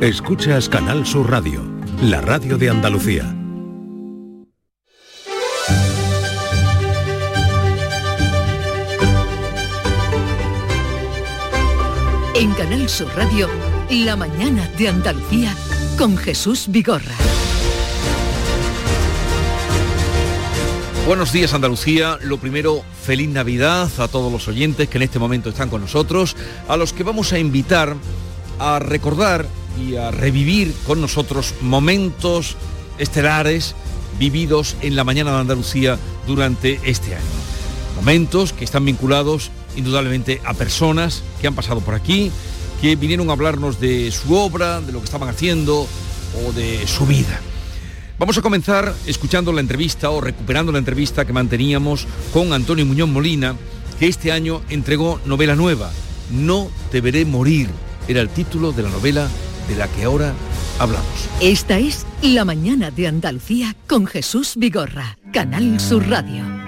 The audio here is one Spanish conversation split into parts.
Escuchas Canal Sur Radio, la radio de Andalucía. En Canal Sur Radio, la mañana de Andalucía con Jesús Vigorra. Buenos días Andalucía, lo primero, feliz Navidad a todos los oyentes que en este momento están con nosotros, a los que vamos a invitar a recordar y a revivir con nosotros momentos estelares vividos en la mañana de Andalucía durante este año. Momentos que están vinculados indudablemente a personas que han pasado por aquí, que vinieron a hablarnos de su obra, de lo que estaban haciendo o de su vida. Vamos a comenzar escuchando la entrevista o recuperando la entrevista que manteníamos con Antonio Muñoz Molina, que este año entregó novela nueva, No te veré morir, era el título de la novela de la que ahora hablamos. Esta es La mañana de Andalucía con Jesús Vigorra, Canal Sur Radio.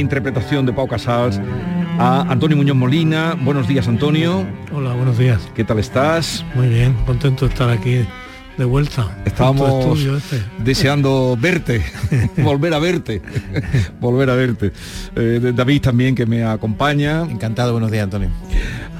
Interpretación de Pau Casals a Antonio Muñoz Molina. Buenos días, Antonio. Hola, buenos días. ¿Qué tal estás? Muy bien, contento de estar aquí de vuelta. Estábamos este. deseando verte, volver a verte, volver a verte. Eh, David también que me acompaña. Encantado, buenos días, Antonio.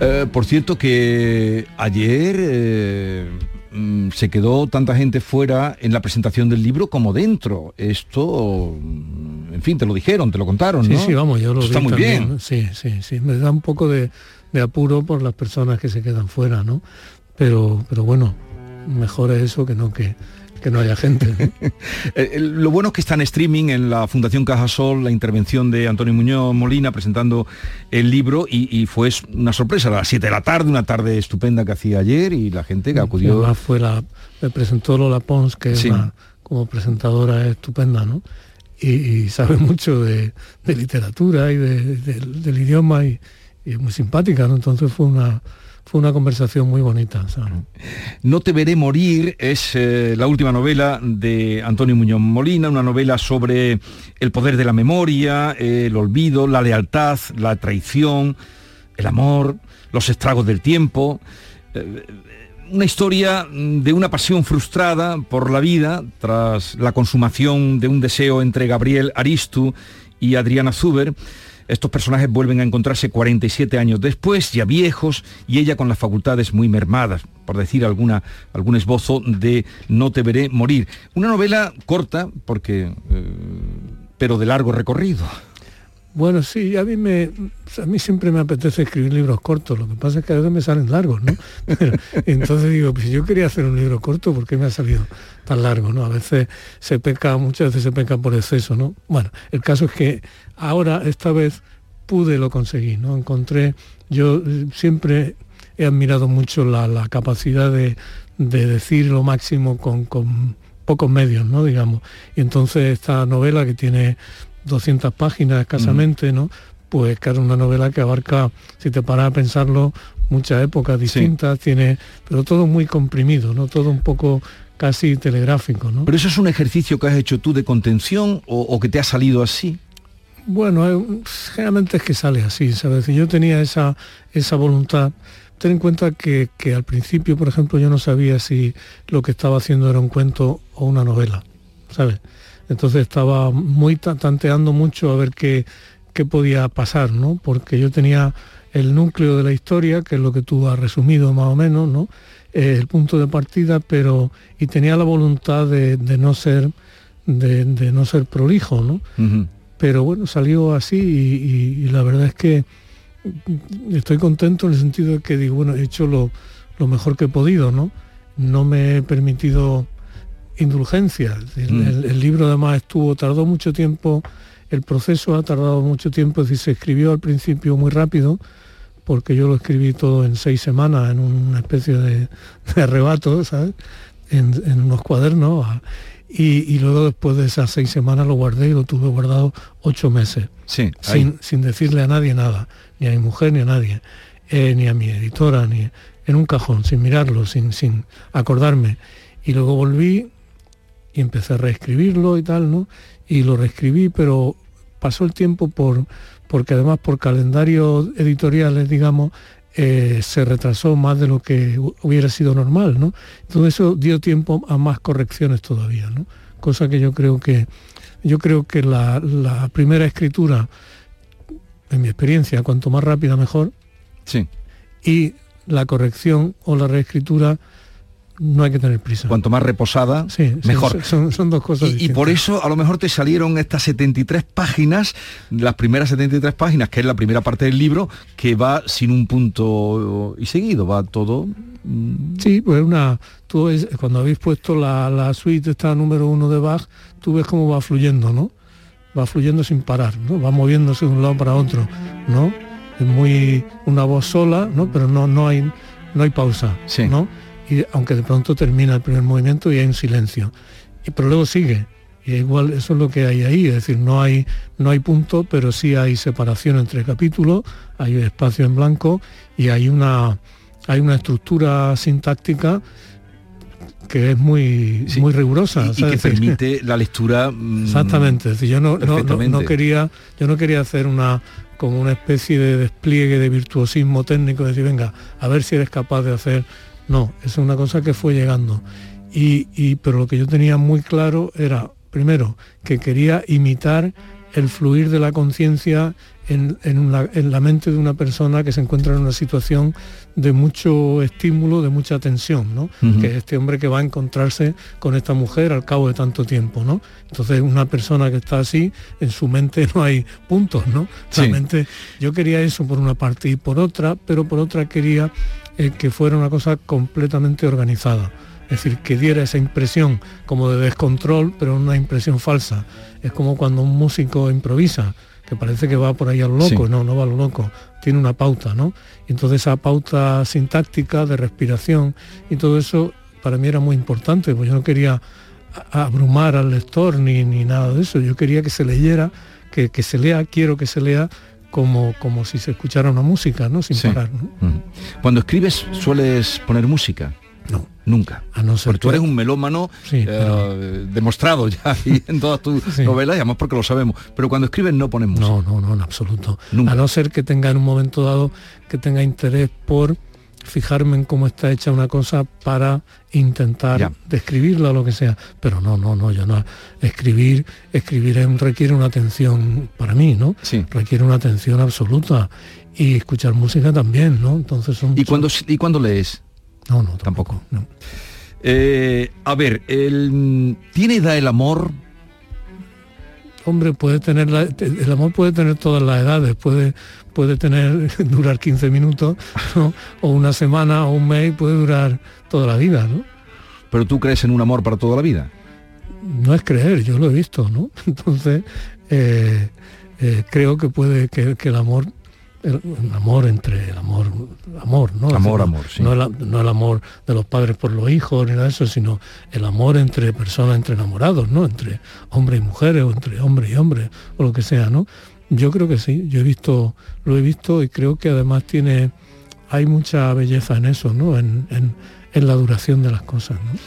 Eh, por cierto que ayer eh, mm, se quedó tanta gente fuera en la presentación del libro como dentro. Esto, mm, en fin, te lo dijeron, te lo contaron, Sí, ¿no? sí, vamos, yo lo Está vi muy también, bien. ¿no? Sí, sí, sí. Me da un poco de, de apuro por las personas que se quedan fuera, ¿no? Pero, pero bueno, mejor es eso que no que, que no haya gente. Eh, eh, lo bueno es que está en streaming en la Fundación Cajasol, la intervención de Antonio Muñoz Molina presentando el libro y, y fue una sorpresa a las 7 de la tarde, una tarde estupenda que hacía ayer y la gente que acudió. además fue la, me presentó Lola Pons, que es Sí. una- como presentadora es estupenda, ¿no? Y, sabe mucho de, literatura y de- del- idioma y, es muy simpática, ¿no? Entonces fue una fue una conversación muy bonita. No te veré morir es eh, la última novela de Antonio Muñoz Molina, una novela sobre el poder de la memoria, eh, el olvido, la lealtad, la traición, el amor, los estragos del tiempo. Eh, una historia de una pasión frustrada por la vida tras la consumación de un deseo entre Gabriel Aristu y Adriana Zuber. Estos personajes vuelven a encontrarse 47 años después, ya viejos, y ella con las facultades muy mermadas, por decir alguna, algún esbozo de No te veré morir. Una novela corta, porque, eh, pero de largo recorrido. Bueno, sí, a mí me a mí siempre me apetece escribir libros cortos, lo que pasa es que a veces me salen largos, ¿no? Entonces digo, pues yo quería hacer un libro corto, ¿por qué me ha salido tan largo, no? A veces se peca, muchas veces se peca por exceso, ¿no? Bueno, el caso es que ahora, esta vez, pude lo conseguí, ¿no? Encontré, yo siempre he admirado mucho la, la capacidad de, de decir lo máximo con, con pocos medios, ¿no? Digamos. Y entonces esta novela que tiene 200 páginas escasamente, ¿no? Pues claro, una novela que abarca, si te paras a pensarlo, muchas épocas distintas, tiene, pero todo muy comprimido, ¿no? Todo un poco casi telegráfico, ¿no? Pero eso es un ejercicio que has hecho tú de contención o, o que te ha salido así. Bueno, eh, generalmente es que sale así, ¿sabes? Yo tenía esa, esa voluntad. Ten en cuenta que, que al principio, por ejemplo, yo no sabía si lo que estaba haciendo era un cuento o una novela, ¿sabes? Entonces estaba muy ta- tanteando mucho a ver qué, qué podía pasar, ¿no? Porque yo tenía el núcleo de la historia, que es lo que tú has resumido más o menos, ¿no? Eh, el punto de partida, pero y tenía la voluntad de, de no ser de, de no ser prolijo, ¿no? Pero bueno, salió así y, y- y la verdad es que estoy contento en el sentido de que digo, bueno, he hecho lo, mejor que he podido, ¿no? No me he permitido indulgencia. Mm. El, libro además estuvo, tardó mucho tiempo, el proceso ha tardado mucho tiempo, es decir, se escribió al principio muy rápido, porque yo lo escribí todo en seis semanas, en una especie de, arrebato, ¿sabes? En, unos cuadernos. Y, luego después de esas seis semanas lo guardé y lo tuve guardado ocho meses. Sí, sin, sin, decirle a nadie nada, ni a mi mujer ni a nadie, eh, ni a mi editora, ni en un cajón, sin mirarlo, sin, sin acordarme. Y luego volví y empecé a reescribirlo y tal, ¿no? Y lo reescribí, pero pasó el tiempo por, porque además por calendarios editoriales, digamos, eh, se retrasó más de lo que hubiera sido normal, ¿no? Entonces eso dio tiempo a más correcciones todavía, ¿no? Cosa que yo creo que yo creo que la, la primera escritura, en mi experiencia, cuanto más rápida mejor. Sí. Y la corrección o la reescritura no hay que tener prisa. Cuanto más reposada, mejor. son, dos cosas. Y, y, por eso a lo mejor te salieron estas 73 páginas, las primeras 73 páginas, que es la primera parte del libro, que va sin un punto y seguido, va todo. Mm. Sí, pues una. Tú es, cuando habéis puesto la, la suite esta número uno de Bach, tú ves cómo va fluyendo, ¿no? Va fluyendo sin parar, ¿no? Va moviéndose de un lado para otro, ¿no? Es muy una voz sola, ¿no? Pero no, no hay no hay pausa, sí. ¿no? Y aunque de pronto termina el primer movimiento y hay un silencio. Y, pero luego sigue. Y igual eso es lo que hay ahí, es decir, no hay, no hay punto, pero sí hay separación entre capítulos, hay espacio en blanco y hay una, hay una estructura sintáctica que es muy, muy rigurosa. Y, que permite la lectura. Mm, Exactamente. yo no, no, quería, yo no quería hacer una como una especie de despliegue de virtuosismo técnico, decir, venga, a ver si eres capaz de hacer no, es una cosa que fue llegando. Y, pero lo que yo tenía muy claro era, primero, que quería imitar el fluir de la conciencia en, la mente de una persona que se encuentra en una situación de mucho estímulo, de mucha tensión, ¿no? Que es este hombre que va a encontrarse con esta mujer al cabo de tanto tiempo, ¿no? Entonces una persona que está así, en su mente no hay puntos, ¿no? Realmente yo quería eso por una parte y por otra, pero por otra quería eh, que fuera una cosa completamente organizada. Es decir, que diera esa impresión como de descontrol, pero una impresión falsa. Es como cuando un músico improvisa, que parece que va por ahí a lo loco, no, no va a lo loco, tiene una pauta, ¿no? entonces esa pauta sintáctica de respiración y todo eso para mí era muy importante, porque yo no quería abrumar al lector ni, ni nada de eso, yo quería que se leyera, que, que se lea, quiero que se lea como, como si se escuchara una música, ¿no? Sin parar. Cuando escribes, ¿sueles poner música? No. Nunca. A no ser porque tú eres un melómano eh, demostrado ya en todas tus novelas, y además porque lo sabemos. Pero cuando escribes no pones música. No, no, no, en absoluto. A no ser que tenga en un momento dado que tenga interés por fijarme en cómo está hecha una cosa para intentar describirla o lo que sea. Pero no, no, no, yo no. Escribir, escribir requiere una atención para mí, ¿no? Sí. Requiere una atención absoluta. Y escuchar música también, ¿no? Entonces son. ¿Y cuando, ¿y cuando lees? No, no, tampoco. No. Eh, a ver, el, ¿tiene edad el amor? Hombre, puede tener el amor puede tener todas las edades, puede, puede tener, durar 15 minutos, o una semana o un mes, puede durar toda la vida, ¿no? Pero tú crees en un amor para toda la vida. No es creer, yo lo he visto, ¿no? Entonces, eh, eh, creo que puede que, el amor el, amor entre el amor amor no amor amor sí. no, el, no el amor de los padres por los hijos ni nada de eso sino el amor entre personas entre enamorados no entre hombres y mujeres o entre hombres y hombres o lo que sea no yo creo que sí yo he visto lo he visto y creo que además tiene hay mucha belleza en eso no en, en, la duración de las cosas ¿no?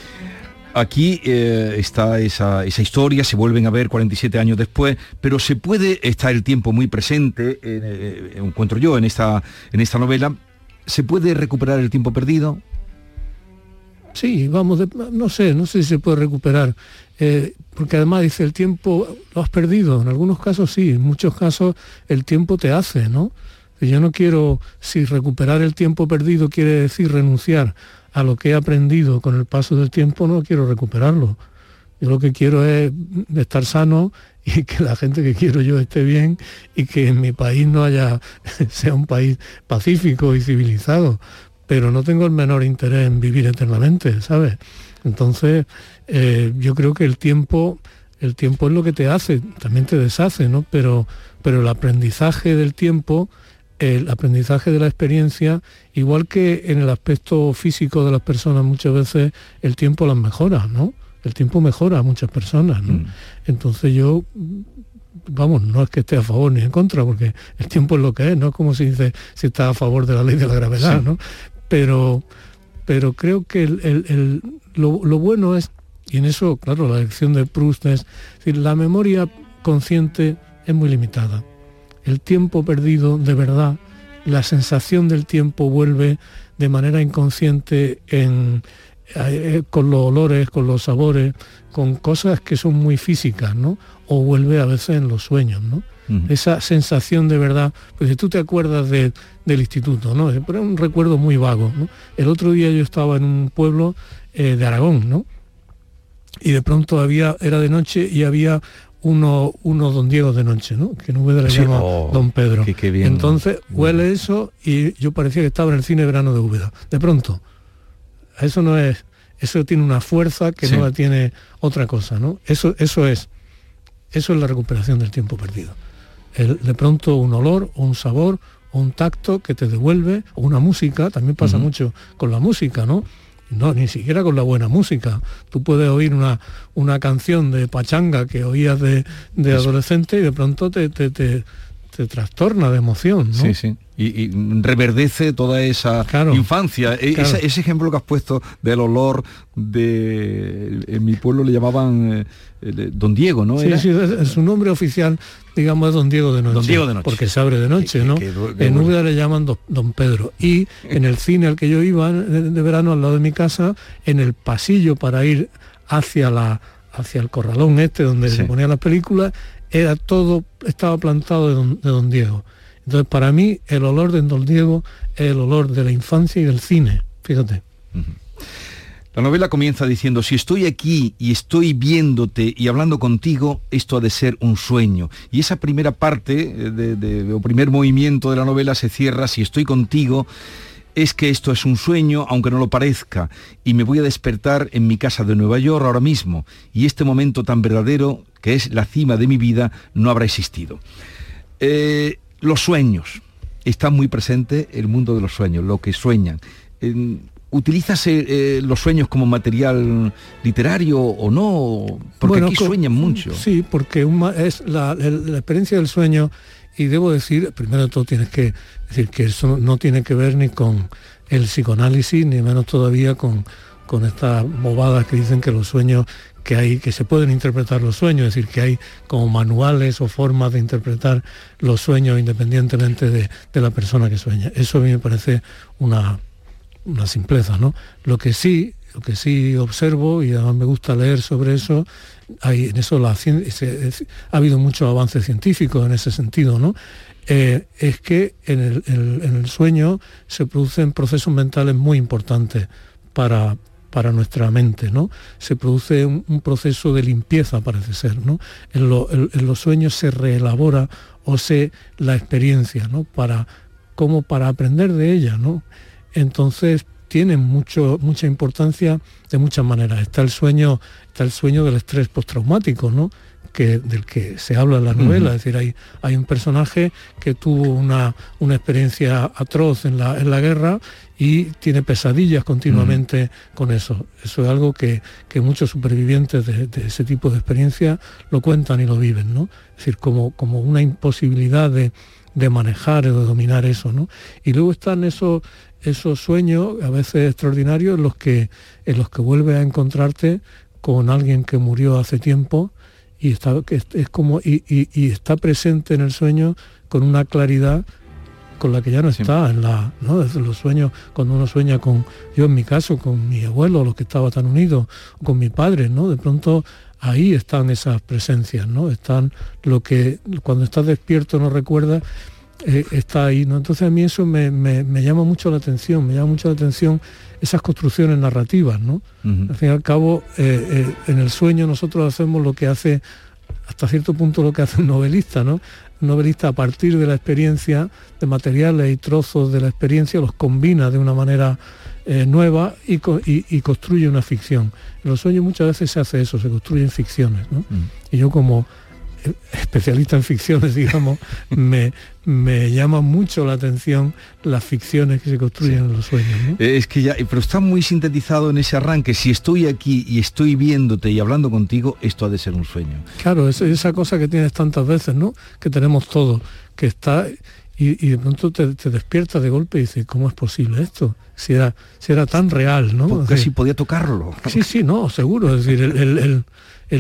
Aquí eh, está esa, historia, se vuelven a ver 47 años después, pero se puede, está el tiempo muy presente, eh, eh, encuentro yo en esta, en esta novela, ¿se puede recuperar el tiempo perdido? Sí, vamos, no sé, no sé si se puede recuperar, porque además dice, el tiempo lo has perdido, en algunos casos sí, en muchos casos el tiempo te hace, ¿no? Yo no quiero, si recuperar el tiempo perdido quiere decir renunciar a lo que he aprendido con el paso del tiempo, no quiero recuperarlo. Yo lo que quiero es estar sano y que la gente que quiero yo esté bien y que en mi país no haya, sea un país pacífico y civilizado. Pero no tengo el menor interés en vivir eternamente, ¿sabes? Entonces, eh, yo creo que el tiempo, el tiempo es lo que te hace, también te deshace, ¿no? Pero, pero el aprendizaje del tiempo, el aprendizaje de la experiencia, igual que en el aspecto físico de las personas muchas veces el tiempo las mejora, ¿no? El tiempo mejora a muchas personas, ¿no? Mm. Entonces yo vamos, no es que esté a favor ni en contra, porque el tiempo es lo que es, no es como si dice si está a favor de la ley de la gravedad, ¿no? Pero, pero creo que lo, bueno es, y en eso, claro, la lección de Proust es, decir, la memoria consciente es muy limitada. El tiempo perdido, de verdad, la sensación del tiempo vuelve de manera inconsciente en, eh, con los olores, con los sabores, con cosas que son muy físicas, ¿no? O vuelve a veces en los sueños, ¿no? Esa sensación de verdad, pues si tú te acuerdas del instituto, ¿no? Pero es un recuerdo muy vago, El otro día yo estaba en un pueblo eh, de Aragón, ¿no? Y de pronto había, era de noche y había uno, uno don Diego de noche, ¿no? Que en Úbeda le llama oh, don Pedro. Entonces huele eso y yo parecía que estaba en el cine verano de Úbeda. De pronto, eso no es, eso tiene una fuerza que no la tiene otra cosa, ¿no? Eso, eso es, eso es la recuperación del tiempo perdido de pronto un olor o un sabor o un tacto que te devuelve, o una música, también pasa mucho con la música, ¿no? No, ni siquiera con la buena música. Tú puedes oír una, una canción de pachanga que oías de, adolescente y de pronto te, te, te, trastorna de emoción. ¿no? Sí, sí. Y, reverdece toda esa infancia. E, ese, ejemplo que has puesto del olor de... En mi pueblo le llamaban eh, Don Diego, ¿no? Sí, sí, su nombre oficial digamos, es Don Diego de Noche. Don Diego de Noche. Porque se abre de noche, ¿no? en Úbeda le llaman Don Pedro. Y en el cine al que yo iba de, verano al lado de mi casa, en el pasillo para ir hacia la hacia el corralón este donde se ponían las películas, era todo, estaba plantado de Don, Diego. Entonces, para mí, el olor de Don Diego es el olor de la infancia y del cine, fíjate. La novela comienza diciendo, si estoy aquí y estoy viéndote y hablando contigo, esto ha de ser un sueño. Y esa primera parte, eh, o primer movimiento de la novela se cierra, si estoy contigo, es que esto es un sueño, aunque no lo parezca, y me voy a despertar en mi casa de Nueva York ahora mismo, y este momento tan verdadero, que es la cima de mi vida, no habrá existido. Eh, los sueños. Está muy presente el mundo de los sueños, lo que sueñan. ¿Utilizas eh, eh, los sueños como material literario o no? Porque aquí sueñan mucho. Sí, porque es la, experiencia del sueño, y debo decir, primero de todo tienes que decir que eso no tiene que ver ni con el psicoanálisis, ni menos todavía con, con estas bobadas que dicen que los sueños que hay, que se pueden interpretar los sueños, es decir, que hay como manuales o formas de interpretar los sueños independientemente de, de la persona que sueña. Eso a mí me parece una, una simpleza, ¿no? Lo que sí, lo que sí observo, y además me gusta leer sobre eso, hay, en eso la, ha habido mucho avance científico en ese sentido, ¿no? Eh, es que en el, sueño se producen procesos mentales muy importantes para, para nuestra mente, ¿no? Se produce un, proceso de limpieza, parece ser, ¿no? En, los sueños se reelabora o se la experiencia, ¿no? Para, como para aprender de ella, ¿no? entonces tienen mucho, mucha importancia de muchas maneras. Está el sueño, está el sueño del estrés postraumático, ¿no? Que, del que se habla en la novela. Es decir, hay, hay un personaje que tuvo una, una experiencia atroz en la, en la, guerra y tiene pesadillas continuamente con eso. Eso es algo que, muchos supervivientes de, ese tipo de experiencia lo cuentan y lo viven, ¿no? Es decir, como, como una imposibilidad de, de manejar o de dominar eso, ¿no? Y luego están esos, esos sueños, a veces extraordinarios, en los que, en los que vuelves a encontrarte con alguien que murió hace tiempo y está, es como, y, está presente en el sueño con una claridad con la que ya no está en la ¿no? Desde los sueños cuando uno sueña con yo en mi caso con mi abuelo los que estaba tan unidos con mi padre no de pronto ahí están esas presencias no están lo que cuando estás despierto no recuerdas eh, está ahí. ¿no? Entonces a mí eso me, llama mucho la atención, me llama mucho la atención esas construcciones narrativas. ¿no? Al fin y al cabo, eh, eh, en el sueño nosotros hacemos lo que hace, hasta cierto punto lo que hace un novelista, ¿no? Un novelista a partir de la experiencia, de materiales y trozos de la experiencia, los combina de una manera nueva y, construye una ficción. En los sueños muchas veces se hace eso, se construyen ficciones. ¿no? Y yo como especialista en ficciones, digamos, me, me llama mucho la atención las ficciones que se construyen en los sueños. Eh, es que ya, pero está muy sintetizado en ese arranque. Si estoy aquí y estoy viéndote y hablando contigo, esto ha de ser un sueño. Claro, es esa cosa que tienes tantas veces, ¿no? Que tenemos todos, que está y, de pronto te, despiertas de golpe y dices, ¿cómo es posible esto? Si era, si era tan real, ¿no? Porque casi podía tocarlo. Sí, sí, no, seguro. Es decir, el el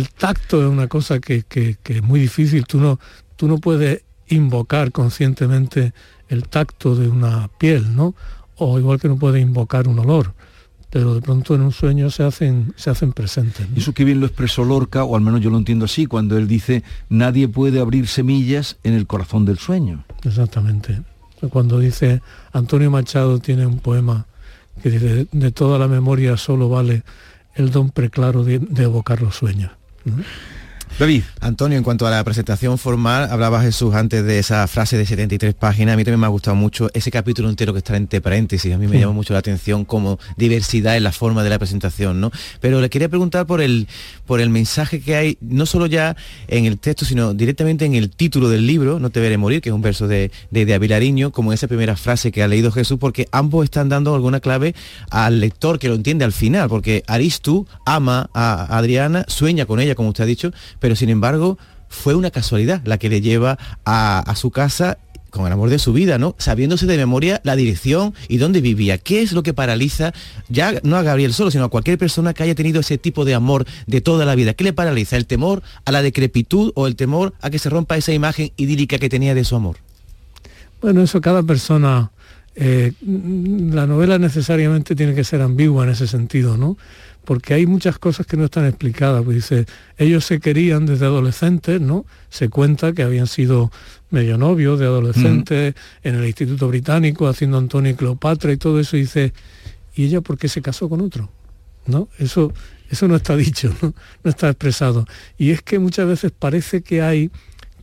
tacto es una cosa que, es muy difícil. Tú no, tú no puedes invocar conscientemente el tacto de una piel, ¿no? O igual que no puedes invocar un olor pero de pronto en un sueño se hacen, se hacen presentes. Eso que bien lo expresó Lorca, o al menos yo lo entiendo así, cuando él dice, nadie puede abrir semillas en el corazón del sueño. Exactamente. Cuando dice, Antonio Machado tiene un poema que dice, de toda la memoria solo vale el don preclaro de, de evocar los sueños. 嗯。David. Antonio, en cuanto a la presentación formal, hablaba Jesús antes de esa frase de 73 páginas. A mí también me ha gustado mucho ese capítulo entero que está entre paréntesis. A mí me llama mucho la atención como diversidad en la forma de la presentación, ¿no? Pero le quería preguntar por el, por el mensaje que hay, no solo ya en el texto, sino directamente en el título del libro, No te veré morir, que es un verso de, de, de Avilariño, como esa primera frase que ha leído Jesús, porque ambos están dando alguna clave al lector que lo entiende al final, porque Aristu ama a Adriana, sueña con ella, como usted ha dicho, pero sin embargo fue una casualidad la que le lleva a, su casa con el amor de su vida, ¿no? Sabiéndose de memoria la dirección y dónde vivía. ¿Qué es lo que paraliza, ya no a Gabriel solo, sino a cualquier persona que haya tenido ese tipo de amor de toda la vida? ¿Qué le paraliza? ¿El temor a la decrepitud o el temor a que se rompa esa imagen idílica que tenía de su amor? Bueno, eso cada persona, eh, la novela necesariamente tiene que ser ambigua en ese sentido, ¿no? Porque hay muchas cosas que no están explicadas. Pues dice, ellos se querían desde adolescentes, ¿no? Se cuenta que habían sido medio novios de adolescentes en el Instituto Británico haciendo Antonio y Cleopatra y todo eso. Y dice, ¿y ella por qué se casó con otro? ¿No? Eso, eso no está dicho, ¿no? no está expresado. Y es que muchas veces parece que hay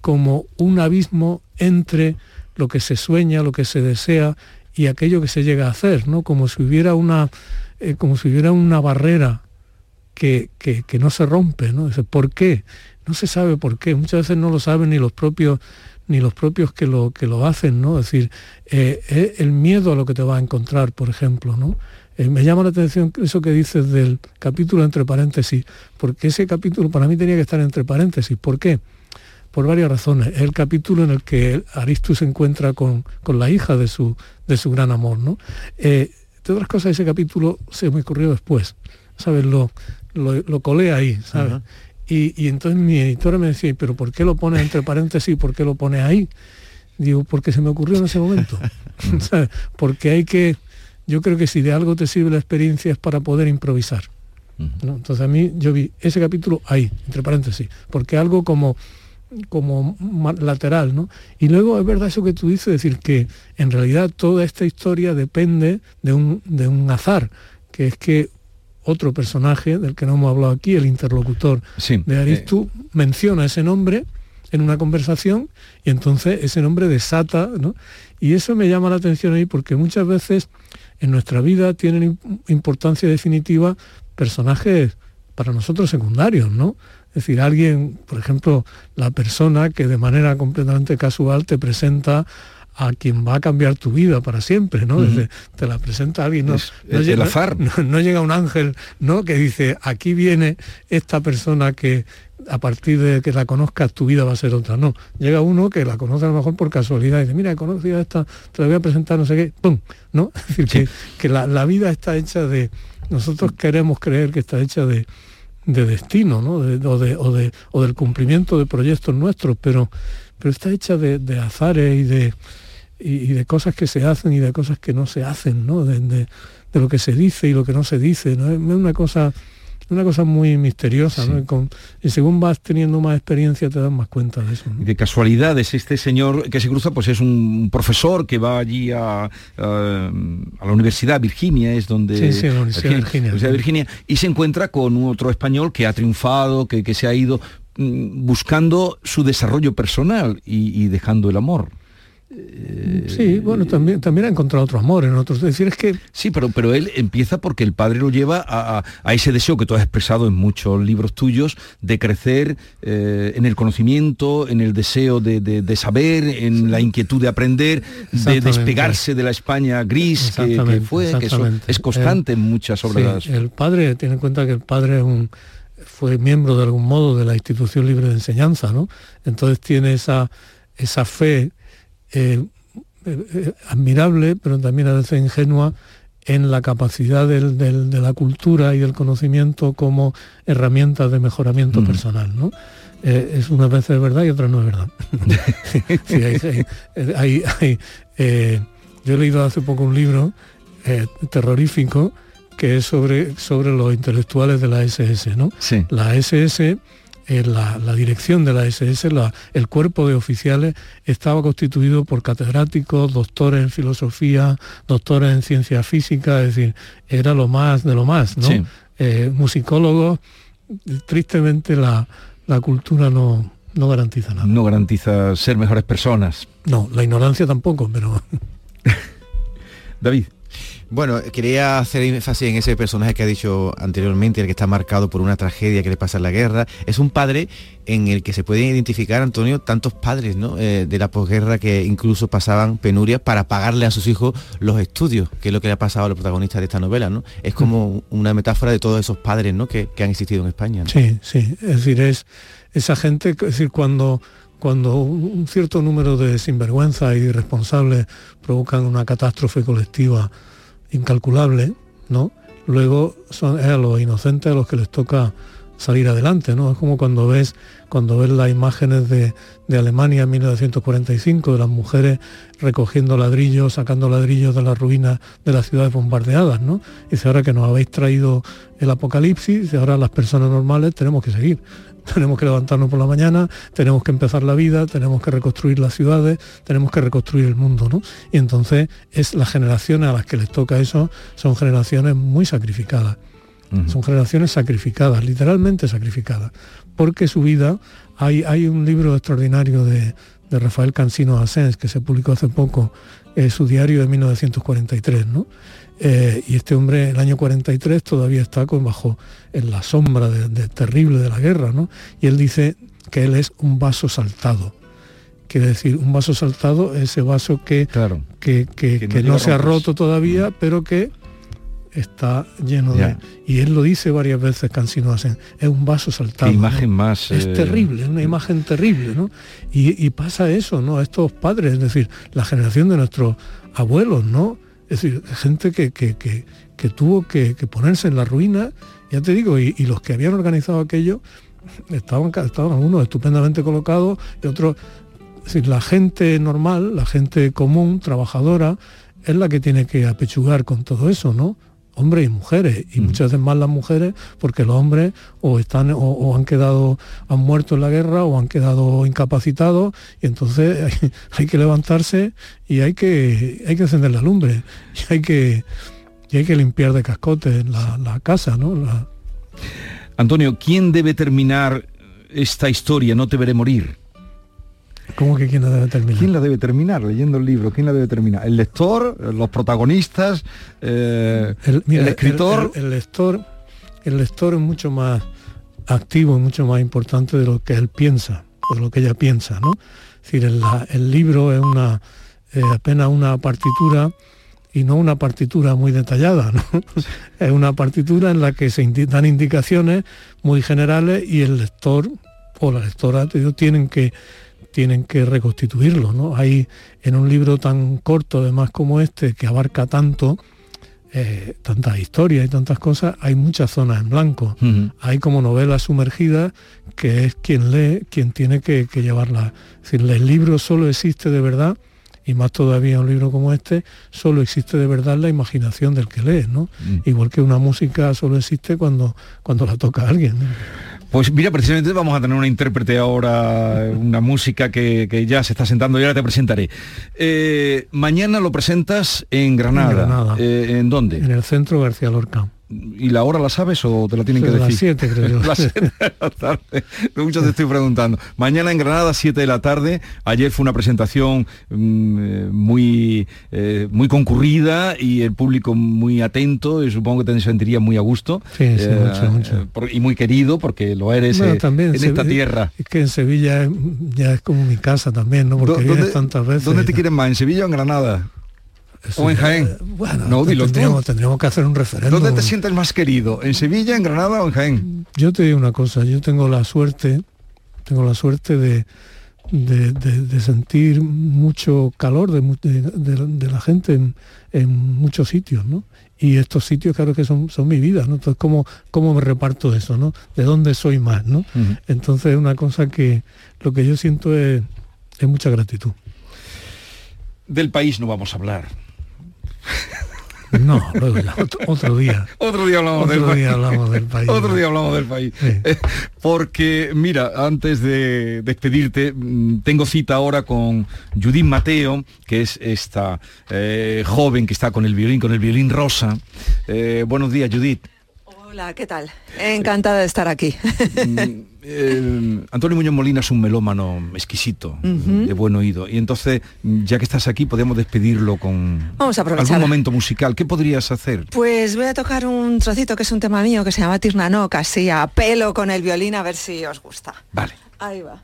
como un abismo entre lo que se sueña, lo que se desea y aquello que se llega a hacer, ¿no? Como si hubiera una eh, como si hubiera una barrera que, no se rompe, ¿no? ¿Por qué? No se sabe por qué. Muchas veces no lo saben ni los propios ni los propios que lo, que lo hacen, ¿no? Es decir, eh, el miedo a lo que te va a encontrar, por ejemplo, ¿no? Eh, me llama la atención eso que dices del capítulo entre paréntesis, porque ese capítulo para mí tenía que estar entre paréntesis. ¿Por qué? Por varias razones. Es el capítulo en el que Aristus se encuentra con, la hija de su, de su gran amor, ¿no? Otras cosas, ese capítulo se me ocurrió después, ¿sabes? Lo, lo, colé ahí, ¿sabes? y, entonces mi editora me decía, ¿pero por qué lo pone entre paréntesis? ¿Por qué lo pone ahí? Digo, porque se me ocurrió en ese momento. ¿sabes? Porque hay que, yo creo que si de algo te sirve la experiencia es para poder improvisar. Entonces a mí yo vi ese capítulo ahí, entre paréntesis, porque algo como como lateral, ¿no? Y luego es verdad eso que tú dices, decir que en realidad toda esta historia depende de un, de un azar, que es que otro personaje del que no hemos hablado aquí, el interlocutor de Aristu, eh. menciona ese nombre en una conversación y entonces ese nombre desata, ¿no? Y eso me llama la atención ahí porque muchas veces en nuestra vida tienen importancia definitiva personajes para nosotros secundarios, ¿no? Es decir, alguien, por ejemplo, la persona que de manera completamente casual te presenta a quien va a cambiar tu vida para siempre, ¿no? te la presenta alguien, no, llega, No, llega un ángel, ¿no? Que dice, aquí viene esta persona que a partir de que la conozcas tu vida va a ser otra. No, llega uno que la conoce a lo mejor por casualidad y dice, mira, he conocido a esta, te la voy a presentar, no sé qué, ¡pum! ¿No? Es decir, que, la, la, vida está hecha de, nosotros queremos creer que está hecha de, de destino, ¿no? o, de, del cumplimiento de proyectos nuestros, pero, está hecha de, azares y de, y, de cosas que se hacen y de cosas que no se hacen, ¿no? De, lo que se dice y lo que no se dice. ¿no? Es una cosa una cosa muy misteriosa, ¿no? Y, según vas teniendo más experiencia te das más cuenta de eso. De casualidades, este señor que se cruza, pues es un profesor que va allí a, a, la Universidad Virginia, es donde... Sí, sí, la Universidad Virginia. Virginia, y se encuentra con otro español que ha triunfado, que, que se ha ido mm, buscando su desarrollo personal y dejando el amor. Sí, bueno, también, también ha encontrado otro amor en otros. decir, es que... Sí, pero, pero él empieza porque el padre lo lleva a, ese deseo que tú has expresado en muchos libros tuyos de crecer eh, en el conocimiento, en el deseo de, saber, en la inquietud de aprender, de despegarse de la España gris que, fue, que es constante en muchas obras. el padre, tiene en cuenta que el padre fue miembro de algún modo de la institución libre de enseñanza, ¿no? Entonces tiene esa, esa fe eh, eh, admirable, pero también a veces ingenua, en la capacidad de la cultura y del conocimiento como herramientas de mejoramiento personal. ¿no? Eh, es unas veces verdad y otras no es verdad. yo he leído hace poco un libro terrorífico que es sobre, sobre los intelectuales de la SS. ¿no? La SS la, dirección de la SS, el cuerpo de oficiales, estaba constituido por catedráticos, doctores en filosofía, doctores en ciencia física, es decir, era lo más de lo más, ¿no? Eh, musicólogos, tristemente la, cultura no, no garantiza nada. No garantiza ser mejores personas. No, la ignorancia tampoco, pero... David. Bueno, quería hacer énfasis en ese personaje que ha dicho anteriormente, el que está marcado por una tragedia que le pasa en la guerra. Es un padre en el que se pueden identificar, Antonio, tantos padres eh, de la posguerra que incluso pasaban penurias para pagarle a sus hijos los estudios, que es lo que le ha pasado a los protagonistas de esta novela. ¿no? Es como mm. una metáfora de todos esos padres ¿no? que, han existido en España. Sí, sí. Es decir, es esa gente, es decir, cuando cuando un cierto número de sinvergüenzas y irresponsables provocan una catástrofe colectiva incalculable, ¿no? Luego son a los inocentes a los que les toca salir adelante, ¿no? Es como cuando ves, cuando ves las imágenes de, Alemania en 1945, de las mujeres recogiendo ladrillos, sacando ladrillos de las ruinas de las ciudades bombardeadas, ¿no? Y dice ahora que nos habéis traído el apocalipsis, y ahora las personas normales tenemos que seguir tenemos que levantarnos por la mañana, tenemos que empezar la vida, tenemos que reconstruir las ciudades, tenemos que reconstruir el mundo, ¿no? Y entonces es las generaciones a las que les toca eso, son generaciones muy sacrificadas. Son generaciones sacrificadas, literalmente sacrificadas, porque su vida, hay, hay un libro extraordinario de, Rafael Cansino Asens que se publicó hace poco, su diario de 1943, ¿no? Eh, y este hombre, el año 43, todavía está con, bajo en la sombra de, terrible de la guerra, ¿no? Y él dice que él es un vaso saltado. Quiere decir, un vaso saltado, ese vaso que, claro, que, no, se ha roto todavía, mm. pero que está lleno de... Y él lo dice varias veces, Cansino hacen, es un vaso saltado. imagen más... Es eh, terrible, es una imagen terrible, ¿no? Y, y, pasa eso, ¿no? A estos padres, es decir, la generación de nuestros abuelos, ¿no? Es decir, gente que, tuvo que, ponerse en la ruina, ya te digo, y, los que habían organizado aquello estaban, estaban algunos estupendamente colocados y otros... Es decir, la gente normal, la gente común, trabajadora, es la que tiene que apechugar con todo eso, ¿no? Hombres y mujeres, y muchas veces más las mujeres, porque los hombres o están o, han quedado, han muerto en la guerra o han quedado incapacitados, y entonces hay, que levantarse y hay que, hay que encender la lumbre, y hay que, hay que limpiar de cascotes la, la casa, ¿no? Antonio, ¿quién debe terminar esta historia? No te veré morir. ¿Cómo que quién la debe terminar? ¿Quién la debe terminar leyendo el libro? ¿Quién la debe terminar? ¿El lector? ¿Los protagonistas? Eh, el, escritor? El, lector? El lector es mucho más activo y mucho más importante de lo que él piensa, o de lo que ella piensa, ¿no? Es decir, el, libro es una eh, apenas una partitura y no una partitura muy detallada, ¿no? es una partitura en la que se dan indicaciones muy generales y el lector o la lectora tienen que tienen que reconstituirlo. ¿no? Hay en un libro tan corto además como este, que abarca tanto, eh, tantas historias y tantas cosas, hay muchas zonas en blanco. Hay como novelas sumergidas que es quien lee, quien tiene que, llevarla. Es decir, el libro solo existe de verdad Y más todavía un libro como este, solo existe de verdad la imaginación del que lee, ¿no? Mm. Igual que una música solo existe cuando, cuando la toca alguien. Pues mira, precisamente vamos a tener una intérprete ahora, una música que, ya se está sentando y ahora te presentaré. Eh, mañana lo presentas en Granada. En, Granada. Eh, ¿En dónde? En el centro García Lorca. ¿Y la hora la sabes o te la tienen que decir? Las 7 creo yo. las 7 de la tarde. Mucho te estoy preguntando. Mañana en Granada, 7 de la tarde. Ayer fue una presentación mm, eh, muy, eh, muy concurrida y el público muy atento y supongo que te sentiría muy a gusto. Sí, sí, eh, mucho, mucho. y muy querido porque lo eres en esta tierra. Es que en Sevilla ya es como mi casa también, ¿no? Porque vienes tantas veces. ¿Dónde te quieren más? ¿En Sevilla o en Granada? ¿O en Jaén? Bueno, no, tendríamos, tendríamos, que hacer un referéndum. ¿Dónde te sientes más querido? ¿En Sevilla, en Granada o en Jaén? Yo te digo una cosa, yo tengo la suerte, tengo la suerte de, de, sentir mucho calor de, la gente en, muchos sitios, ¿no? Y estos sitios, claro que son, son mi vida, ¿no? Entonces, ¿cómo, ¿cómo me reparto eso, ¿no? ¿De dónde soy más, ¿no? Entonces, una cosa que lo que yo siento es, es mucha gratitud. Del país no vamos a hablar no, luego ya, otro, día. otro día hablamos, del, país. Otro día hablamos del país. Porque, mira, antes de despedirte, mm, tengo cita ahora con Judith Mateo, que es esta eh, joven que está con el violín, con el violín rosa. Eh, buenos días, Judith. Hola, ¿qué tal? Encantada de estar aquí. Mm, Antonio Muñoz Molina es un melómano exquisito, de buen oído. Y entonces, ya que estás aquí, podemos despedirlo con Vamos a algún momento musical. ¿Qué podrías hacer? Pues voy a tocar un trocito que es un tema mío que se llama Tirnanoc, así a pelo con el violín, a ver si os gusta. Vale. Ahí va.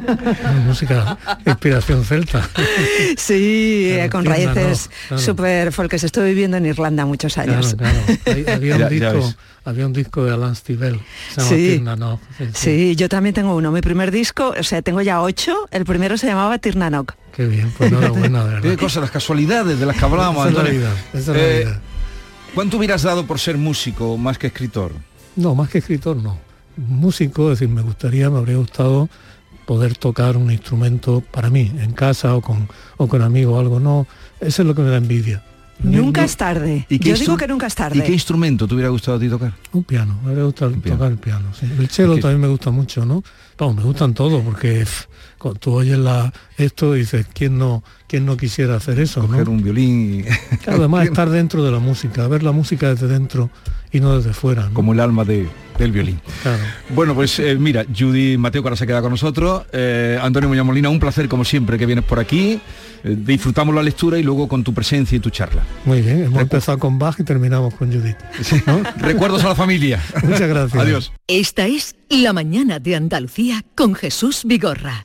música, inspiración celta. Sí, eh, con raíces súper folkes. Estoy viviendo en Irlanda muchos años. había, un disco, de Alan Stivell. Sí. sí, yo también tengo uno. Mi primer disco, o sea, tengo ya ocho. El primero se llamaba Tirnanock. Qué bien, pues enhorabuena, de verdad. Qué cosas, las casualidades de las que hablábamos. Eh, ¿Cuánto hubieras dado por ser músico más que escritor? No, más que escritor no. Músico, es decir, me gustaría, me habría gustado poder tocar un instrumento para mí, en casa o con, o con amigos o algo. No, eso es lo que me da envidia. Nunca es tarde. Yo digo que nunca es tarde. ¿Y qué instrumento te hubiera gustado a ti tocar? Un piano, me hubiera gustado tocar el piano. El cello también me gusta mucho, ¿no? Vamos, me gustan todos porque cuando tú oyes la, esto y dices, ¿quién no, quién no quisiera hacer eso? Coger un violín y... además estar dentro de la música, ver la música desde dentro y no desde fuera. Como el alma de, del violín. Bueno, pues eh, mira, Judy Mateo que ahora se queda con nosotros, eh, Antonio Muñoz Molina, un placer como siempre que vienes por aquí, eh, disfrutamos la lectura y luego con tu presencia y tu charla. Muy bien, hemos empezado con Bach y terminamos con Judith. Recuerdos a la familia. Muchas gracias. Adiós. Esta es La Mañana de Andalucía con Jesús Vigorra,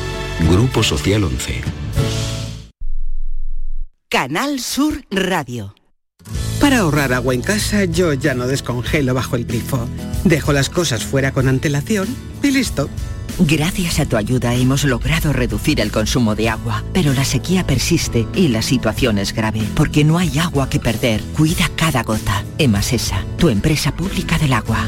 Grupo Social 11. Canal Sur Radio. Para ahorrar agua en casa, yo ya no descongelo bajo el grifo. Dejo las cosas fuera con antelación y listo. Gracias a tu ayuda hemos logrado reducir el consumo de agua, pero la sequía persiste y la situación es grave, porque no hay agua que perder. Cuida cada gota. Emasesa, tu empresa pública del agua.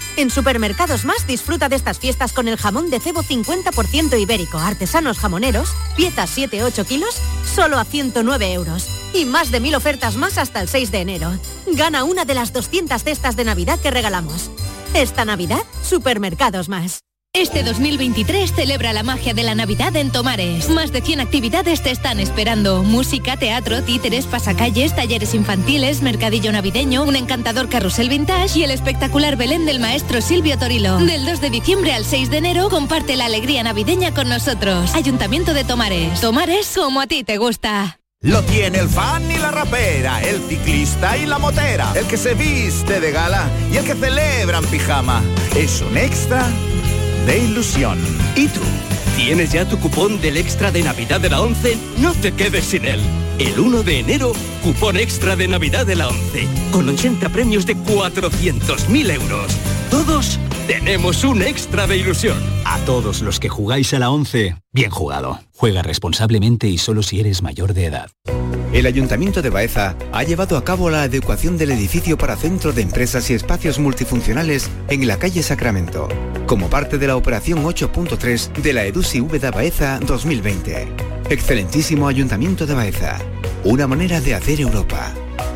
En Supermercados Más disfruta de estas fiestas con el jamón de cebo 50% ibérico, artesanos jamoneros, piezas 7-8 kilos, solo a 109 euros. Y más de mil ofertas más hasta el 6 de enero. Gana una de las 200 cestas de Navidad que regalamos. Esta Navidad, Supermercados Más. Este 2023 celebra la magia de la Navidad en Tomares. Más de 100 actividades te están esperando. Música, teatro, títeres, pasacalles, talleres infantiles, mercadillo navideño, un encantador carrusel vintage y el espectacular Belén del maestro Silvio Torilo. Del 2 de diciembre al 6 de enero comparte la alegría navideña con nosotros. Ayuntamiento de Tomares. Tomares como a ti te gusta. Lo tiene el fan y la rapera, el ciclista y la motera, el que se viste de gala y el que celebra en pijama. Es un extra de ilusión. ¿Y tú? ¿Tienes ya tu cupón del extra de Navidad de la 11? No te quedes sin él. El 1 de enero, cupón extra de Navidad de la 11, con 80 premios de 400.000 euros. Todos tenemos un extra de ilusión. A todos los que jugáis a la 11, bien jugado. Juega responsablemente y solo si eres mayor de edad. El Ayuntamiento de Baeza ha llevado a cabo la adecuación del edificio para centro de empresas y espacios multifuncionales en la calle Sacramento, como parte de la operación 8.3 de la EDUSI VDA Baeza 2020. Excelentísimo Ayuntamiento de Baeza. Una manera de hacer Europa.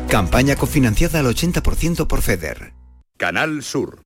Campaña cofinanciada al 80% por FEDER. Canal Sur,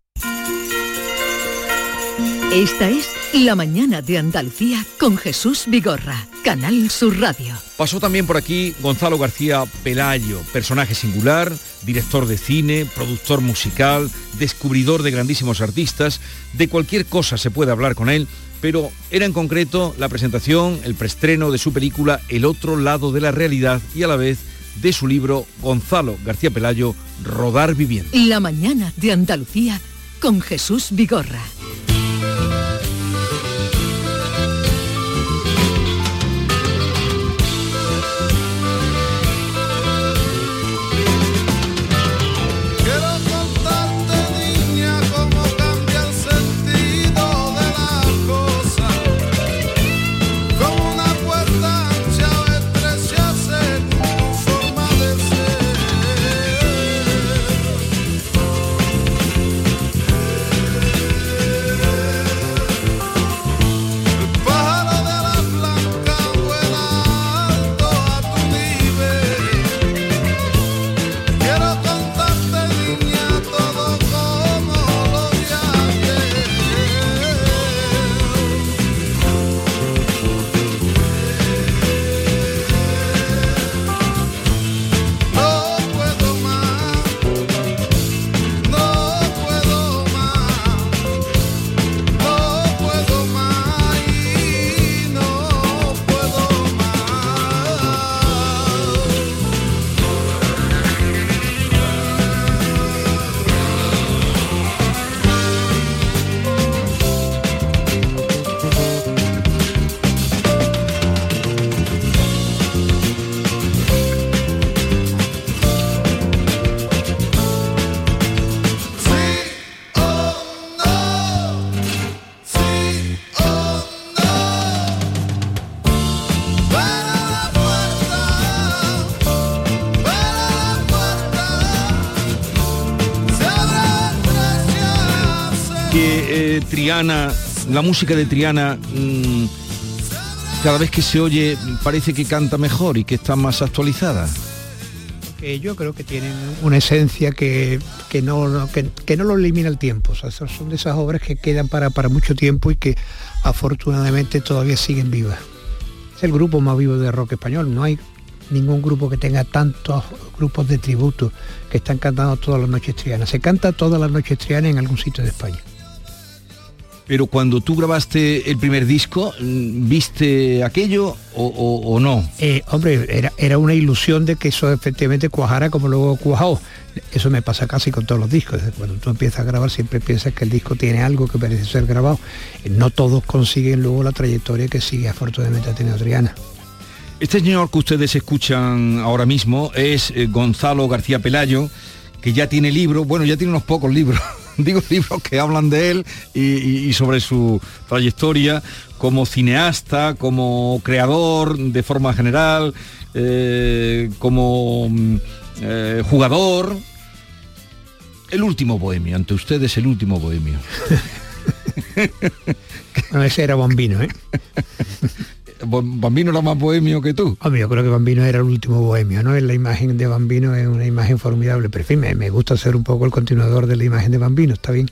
Esta es La Mañana de Andalucía con Jesús Vigorra, Canal Sur Radio. Pasó también por aquí Gonzalo García Pelayo, personaje singular, director de cine, productor musical, descubridor de grandísimos artistas. De cualquier cosa se puede hablar con él, pero era en concreto la presentación, el preestreno de su película El otro lado de la realidad y a la vez de su libro Gonzalo García Pelayo, Rodar Viviendo. La Mañana de Andalucía con Jesús Vigorra. Eh, Triana, la música de Triana, mm, cada vez que se oye parece que canta mejor y que está más actualizada? yo creo que tienen una esencia que, no, que, no lo elimina el tiempo. son de esas obras que quedan para, para mucho tiempo y que afortunadamente todavía siguen vivas. Es el grupo más vivo de rock español. No hay ningún grupo que tenga tantos grupos de tributo que están cantando todas las noches trianas. Se canta todas las noches trianas en algún sitio de España. Pero cuando tú grabaste el primer disco, ¿viste aquello o, no? Eh, hombre, era, era una ilusión de que eso efectivamente cuajara como luego cuajó. Eso me pasa casi con todos los discos. Cuando tú empiezas a grabar siempre piensas que el disco tiene algo que parece ser grabado. No todos consiguen luego la trayectoria que sigue afortunadamente ha tenido Adriana. Este señor que ustedes escuchan ahora mismo es eh, Gonzalo García Pelayo, que ya tiene libro, bueno, ya tiene unos pocos libros digo libros que hablan de él y, sobre su trayectoria como cineasta, como creador de forma general, eh, como mm, eh, jugador. El último bohemio, ante ustedes el último bohemio. ese era bombino, ¿eh? Bambino era más bohemio que tú. yo creo que Bambino era el último bohemio, ¿no? La imagen de Bambino es una imagen formidable, pero en fin, me, gusta ser un poco el continuador de la imagen de Bambino, está bien.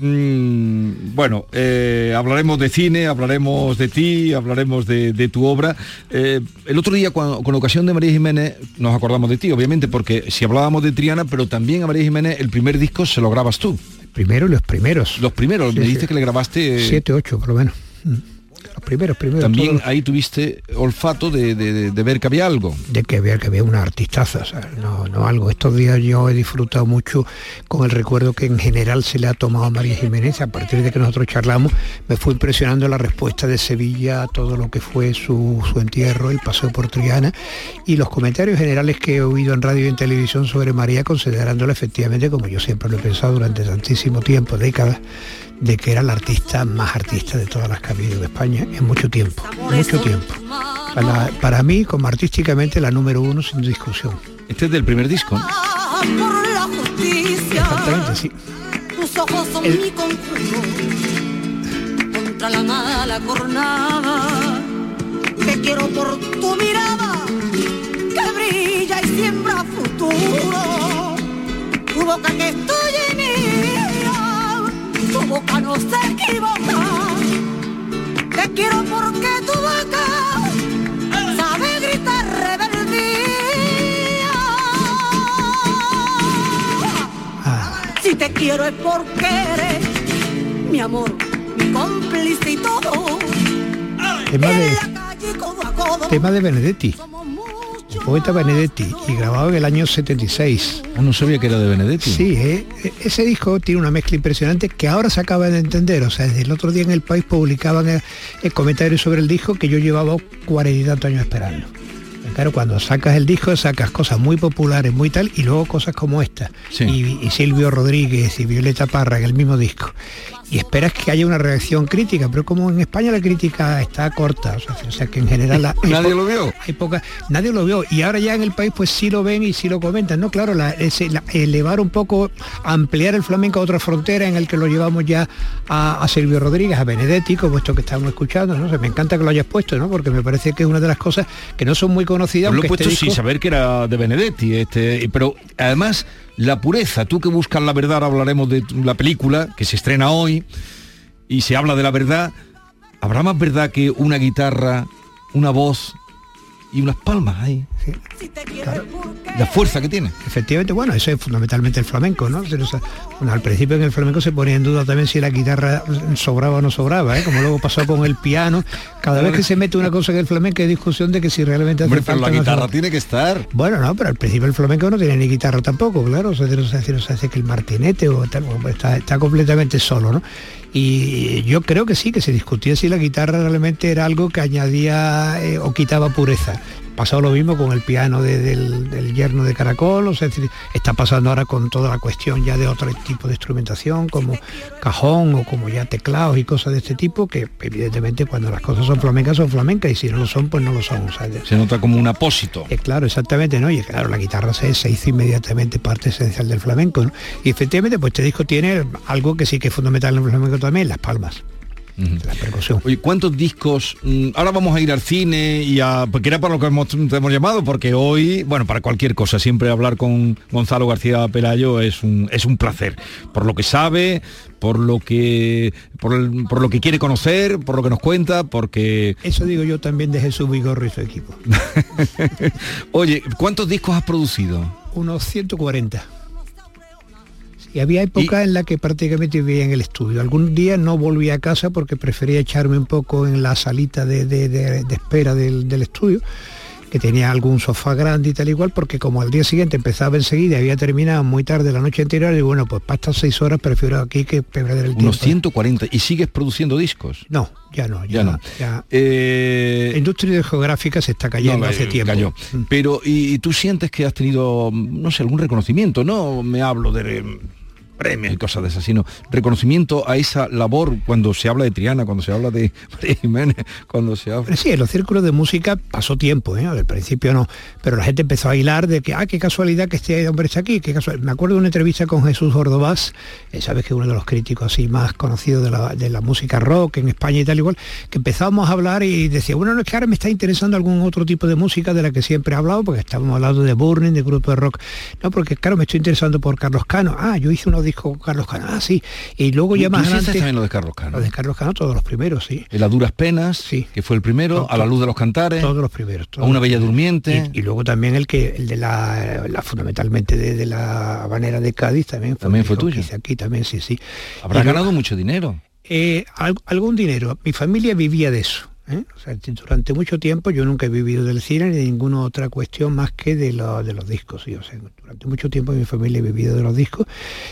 Mm, bueno, eh, hablaremos de cine, hablaremos de ti, hablaremos de, tu obra. Eh, el otro día, con ocasión de María Jiménez, nos acordamos de ti, obviamente, porque si hablábamos de Triana, pero también a María Jiménez, el primer disco se lo grabas tú. Primero y los primeros. Los primeros, me dices que le grabaste... Siete, ocho, por lo menos. Mm primeros, primeros. También ahí tuviste olfato de, ver que había algo. De que había, que había una artistaza, no, no algo. Estos días yo he disfrutado mucho con el recuerdo que en general se le ha tomado a María Jiménez. A partir de que nosotros charlamos, me fue impresionando la respuesta de Sevilla a todo lo que fue su, su entierro, el paseo por Triana y los comentarios generales que he oído en radio y en televisión sobre María, considerándola efectivamente, como yo siempre lo he pensado durante tantísimo tiempo, décadas, de que era la artista más artista de todas las que ha habido de España en mucho tiempo, mucho tiempo. Para, mí, como artísticamente, la número uno sin discusión. Este es del primer disco. Exactamente, sí. Tus ojos son mi conjuro contra la mala jornada. Te quiero por tu mirada que brilla y siembra futuro. Tu boca que estoy en tu boca no se equivoca. Te quiero porque tu boca sabe gritar rebeldía. Ah. Si te quiero es porque eres mi amor, mi cómplice y todo. Tema de, tema de Benedetti poeta Benedetti y grabado en el año 76. Ah, no sabía que era de Benedetti. Sí, eh, ese disco tiene una mezcla impresionante que ahora se acaba de entender. O sea, desde el otro día en el país publicaban el, comentario sobre el disco que yo llevaba cuarenta y tantos años esperando. Claro, cuando sacas el disco sacas cosas muy populares, muy tal, y luego cosas como esta. Y, y, Silvio Rodríguez y Violeta Parra en el mismo disco y esperas que haya una reacción crítica, pero como en España la crítica está corta, o sea, que en general nadie lo vio, hay nadie lo vio y ahora ya en el país pues sí lo ven y sí lo comentan, no, claro, la, elevar un poco, ampliar el flamenco a otra frontera en el que lo llevamos ya a, a Silvio Rodríguez, a Benedetti, como esto que estamos escuchando, no sé, me encanta que lo hayas puesto, ¿no? Porque me parece que es una de las cosas que no son muy conocidas. lo he puesto este sin saber que era de Benedetti, este, pero además la pureza. Tú que buscas la verdad, hablaremos de la película que se estrena hoy y se habla de la verdad. ¿Habrá más verdad que una guitarra, una voz y unas palmas ahí? La fuerza que tiene. Efectivamente, bueno, eso es fundamentalmente el flamenco, ¿no? al principio en el flamenco se ponía en duda también si la guitarra sobraba o no sobraba, ¿eh? como luego pasó con el piano. Cada vez que se mete una cosa en el flamenco hay discusión de que si realmente hace pero la guitarra tiene que estar. Bueno, no, pero al principio el flamenco no tiene ni guitarra tampoco, claro. O sea, no se hace que el martinete o tal, está, está completamente solo, ¿no? Y yo creo que sí, que se discutía si la guitarra realmente era algo que añadía eh, o quitaba pureza pasado lo mismo con el piano de- del, del yerno de Caracol, o sea, es decir, está pasando ahora con toda la cuestión ya de otro tipo de instrumentación, como cajón o como ya teclados y cosas de este tipo, que evidentemente cuando las cosas son flamencas son flamencas y si no lo son, pues no lo son. o sea, Se nota como un apósito. eh, claro, exactamente, ¿no? Y claro, la guitarra se, se hizo inmediatamente parte esencial del flamenco, ¿no? Y efectivamente, pues este disco tiene algo que sí que es fundamental en el flamenco también, las palmas. La percusión. Oye, ¿cuántos discos? mm, ahora vamos a ir al cine y a... Porque era para lo que hemos, te hemos llamado, porque hoy, bueno, para cualquier cosa, siempre hablar con Gonzalo García Pelayo es un, es un placer. Por lo que sabe, por lo que, por, el- por lo que quiere conocer, por lo que nos cuenta, porque... Eso digo yo también de Jesús Vigorro y su equipo. Oye, ¿cuántos discos has producido? Unos 140. Y había época en la que prácticamente vivía en el estudio. Algún día no volví a casa porque prefería echarme un poco en la salita de, de- de- de espera del, del estudio, que tenía algún sofá grande y tal igual, porque como al día siguiente empezaba enseguida y había terminado muy tarde la noche anterior, y bueno, pues para estas seis horas prefiero aquí que perder el tiempo. Unos 140. ¿Y sigues produciendo discos? No, ya no, ya, Ya no. ya- Eh, La industria geográfica se está cayendo No, hace tiempo. cayó. Pero, ¿y, tú sientes que has tenido, no sé, algún reconocimiento? No me hablo de premios y cosas de esas, sino reconocimiento a esa labor cuando se habla de Triana, cuando se habla de María Jiménez, cuando se habla... Sí, en los círculos de música pasó tiempo, ¿eh? al principio no, pero la gente empezó a hilar de que, ah, qué casualidad que este hombre está aquí, qué casual- Me acuerdo de una entrevista con Jesús Ordovás, eh, sabes que uno de los críticos así más conocidos de la, de la música rock en España y tal igual, que empezábamos a hablar y decía, bueno, no es que ahora me está interesando algún otro tipo de música de la que siempre he hablado, porque estábamos hablando de Burning, de grupo de rock. No, porque claro, me estoy interesando por Carlos Cano. Ah, yo hice unos discos Carlos Cano. Ah, sí. Y luego ya ¿Tú más adelante... también lo de Carlos Cano? De Carlos Cano, todos los primeros, sí. En las duras penas, que fue el primero, a la luz de los cantares, todos los primeros. a una los bella durmiente. Y, y luego también el que el de la, la- fundamentalmente de, de la habanera de Cádiz también fue, También fue tuyo. aquí también, sí, sí. Habrá luego- ganado mucho dinero. eh, al- algún dinero. Mi familia vivía de eso. ¿Eh? O sea, durante mucho tiempo yo nunca he vivido del cine ni de ninguna otra cuestión más que de, lo- de los discos. sí, o sea, durante mucho tiempo mi familia ha vivido de los discos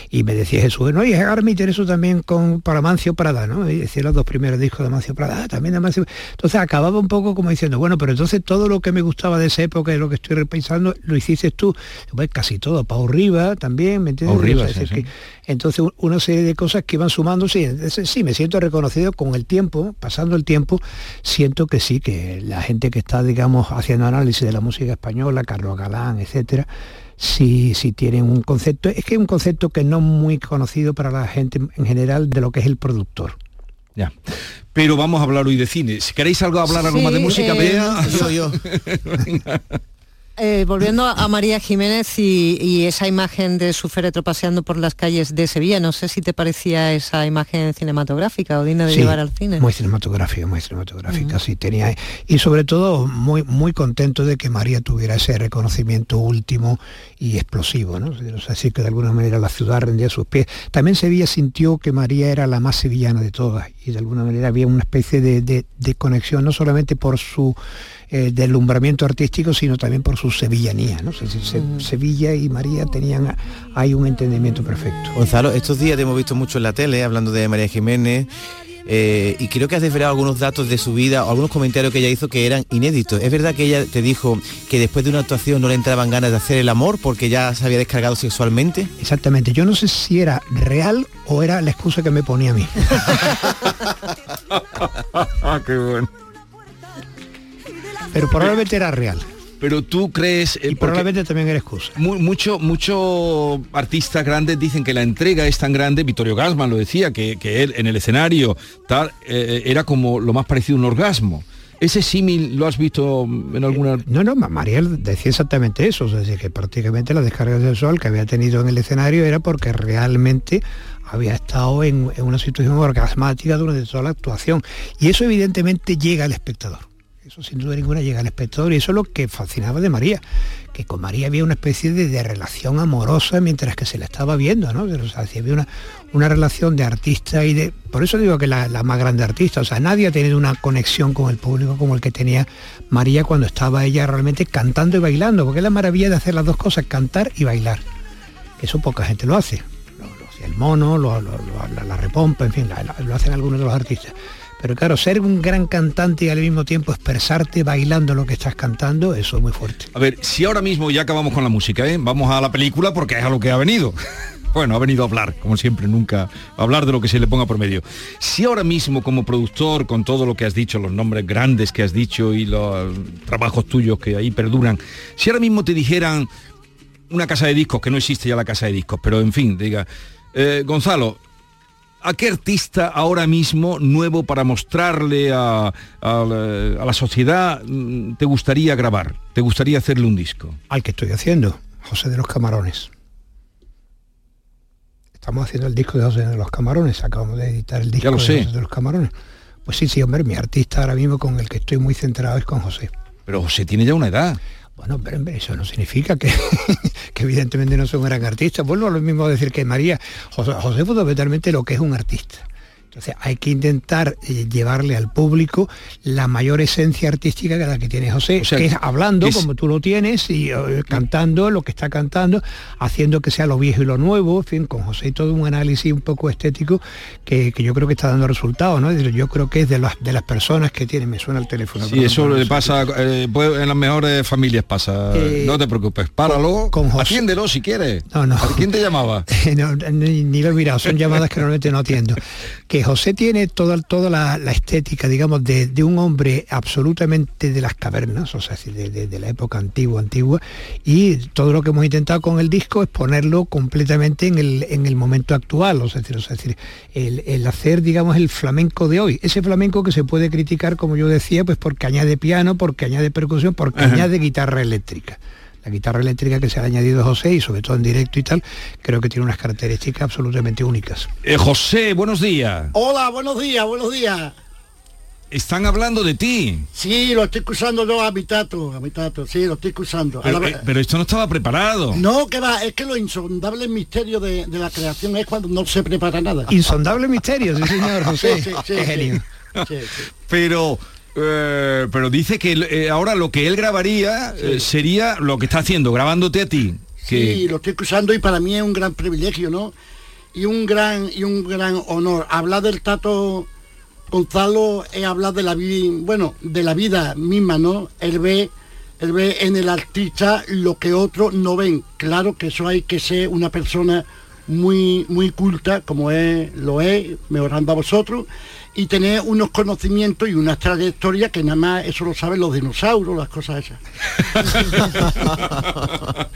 y me decía Jesús, bueno, y ahora me intereso también con, para Mancio Prada, ¿no? Y decía los dos primeros discos de Mancio Prada, ah, también de Mancio Entonces acababa un poco como diciendo, bueno, pero entonces todo lo que me gustaba de esa época y lo que estoy repensando, lo hiciste tú. Pues casi todo, Pau Riva también, ¿me entiendes? Riva, O sea, es sí, decir, sí. que- entonces una serie de cosas que iban sumándose. y entonces, sí, me siento reconocido con el tiempo, pasando el tiempo, siento que sí, que la gente que está, digamos, haciendo análisis de la música española, Carlos Galán, etcétera, sí, sí tienen un concepto, es que es un concepto que no muy conocido para la gente en general de lo que es el productor. Ya. Pero vamos a hablar hoy de cine. Si queréis algo hablar algo Sí, más de música, eh, Bea. yo, yo. Eh, volviendo a María Jiménez y, y esa imagen de su féretro paseando por las calles de Sevilla, no sé si te parecía esa imagen cinematográfica o digna de Sí, llevar al cine. Muy cinematográfica, muy cinematográfica, sí tenía. Y sobre todo muy, muy contento de que María tuviera ese reconocimiento último y explosivo, ¿no? O sea, así que de alguna manera la ciudad rendía sus pies. También Sevilla sintió que María era la más sevillana de todas y de alguna manera había una especie de, de- de conexión, no solamente por su eh, deslumbramiento artístico, sino también por su sevillanía, ¿no? Se- se- se- Sevilla y María tenían ahí un entendimiento perfecto. Gonzalo, estos días te hemos visto mucho en la tele hablando de María Jiménez eh, y creo que has desvelado algunos datos de su vida o algunos comentarios que ella hizo que eran inéditos. ¿Es verdad que ella te dijo que después de una actuación no le entraban ganas de hacer el amor porque ya se había descargado sexualmente? Exactamente, yo no sé si era real o era la excusa que me ponía a mí. Qué bueno. Pero probablemente era real. Pero tú crees... y probablemente también era excusa. Mu- mucho, muchos artistas grandes dicen que la entrega es tan grande, Vittorio Gassman lo decía, que, que él en el escenario tal, eh, era como lo más parecido a un orgasmo. ¿Ese símil lo has visto en alguna...? No, no, Ma- Mariel decía exactamente eso, o sea, que prácticamente la descarga sexual que había tenido en el escenario era porque realmente había estado en, en una situación orgasmática durante toda la actuación. Y eso evidentemente llega al espectador. Eso sin duda ninguna llega al espectador y eso es lo que fascinaba de María, que con María había una especie de, relación amorosa mientras que se la estaba viendo, ¿no? O sea, había una, una relación de artista y de... Por eso digo que la, la más grande artista, o sea, nadie ha tenido una conexión con el público como el que tenía María cuando estaba ella realmente cantando y bailando, porque es la maravilla de hacer las dos cosas, cantar y bailar. Eso poca gente lo hace. El mono, lo, la, repompa, en fin, lo hacen algunos de los artistas. Pero claro, ser un gran cantante y al mismo tiempo expresarte bailando lo que estás cantando, eso es muy fuerte. A ver, si ahora mismo ya acabamos con la música, ¿eh? vamos a la película porque es a lo que ha venido. Bueno, ha venido a hablar, como siempre, nunca a hablar de lo que se le ponga por medio. Si ahora mismo como productor, con todo lo que has dicho, los nombres grandes que has dicho y los trabajos tuyos que ahí perduran, si ahora mismo te dijeran una casa de discos, que no existe ya la casa de discos, pero en fin, diga, eh, Gonzalo, ¿A qué artista ahora mismo nuevo para mostrarle a, a la- a la sociedad mm, te gustaría grabar? ¿Te gustaría hacerle un disco? Al que estoy haciendo, José de los Camarones. Estamos haciendo el disco de José de los Camarones, acabamos de editar el disco lo de sé. José de los Camarones. Pues sí, sí, hombre, mi artista ahora mismo con el que estoy muy centrado es con José. Pero José tiene ya una edad. Bueno, hombre, eso no significa que, que evidentemente no soy un gran artista. Vuelvo a lo mismo a decir que María, José, José fue fundamentalmente lo que es un artista. Entonces hay que intentar eh, llevarle al público la mayor esencia artística que la que tiene José, O sea, que es hablando es- como tú lo tienes y eh, cantando lo que está cantando, haciendo que sea lo viejo y lo nuevo, en fin, con José todo un análisis un poco estético que, que yo creo que está dando resultados, ¿no? Yo creo que es de las de las personas que tienen, me suena el teléfono. Sí, eso le pasa, eh, en las mejores familias pasa. No te preocupes, páralo, con José- atiéndelo si quieres. No, no. ¿A quién te llamaba? No, ni, ni lo he mirado, son llamadas que normalmente no atiendo. Que José tiene toda, toda la, la estética, digamos, de, de un hombre absolutamente de las cavernas, o sea, de, de- de la época antigua, antigua, y todo lo que hemos intentado con el disco es ponerlo completamente en el, en el momento actual, o sea, es decir, o sea, es decir, el, el hacer, digamos, el flamenco de hoy, ese flamenco que se puede criticar, como yo decía, pues porque añade piano, porque añade percusión, porque Ajá. añade guitarra eléctrica la guitarra eléctrica que se ha añadido José y sobre todo en directo y tal, creo que tiene unas características absolutamente únicas. Eh, José, buenos días. Hola, buenos días, buenos días. Están hablando de ti. Sí, lo estoy escuchando yo a mi tato, a mi tato, sí, lo estoy escuchando. A Pero, la eh, pero esto no estaba preparado. No, que va, es que lo insondable misterio de, de la creación es cuando no se prepara nada. Insondable misterio, sí señor José. Sí, sí, sí, Qué sí. genio. Sí, sí. Pero eh, pero dice que eh, ahora lo que él grabaría eh, sería lo que está haciendo, grabándote a ti. Que, Sí, lo estoy escuchando y para mí es un gran privilegio, ¿no? Y un gran y un gran honor. Hablar del Tato Gonzalo es hablar de la vida, bueno, de la vida misma, ¿no? Él ve, él ve en el artista lo que otros no ven. Claro que eso hay que ser una persona muy, muy culta, como es, lo es, mejorando a vosotros, y tener unos conocimientos y una trayectoria que nada más eso lo saben los dinosaurios, las cosas esas.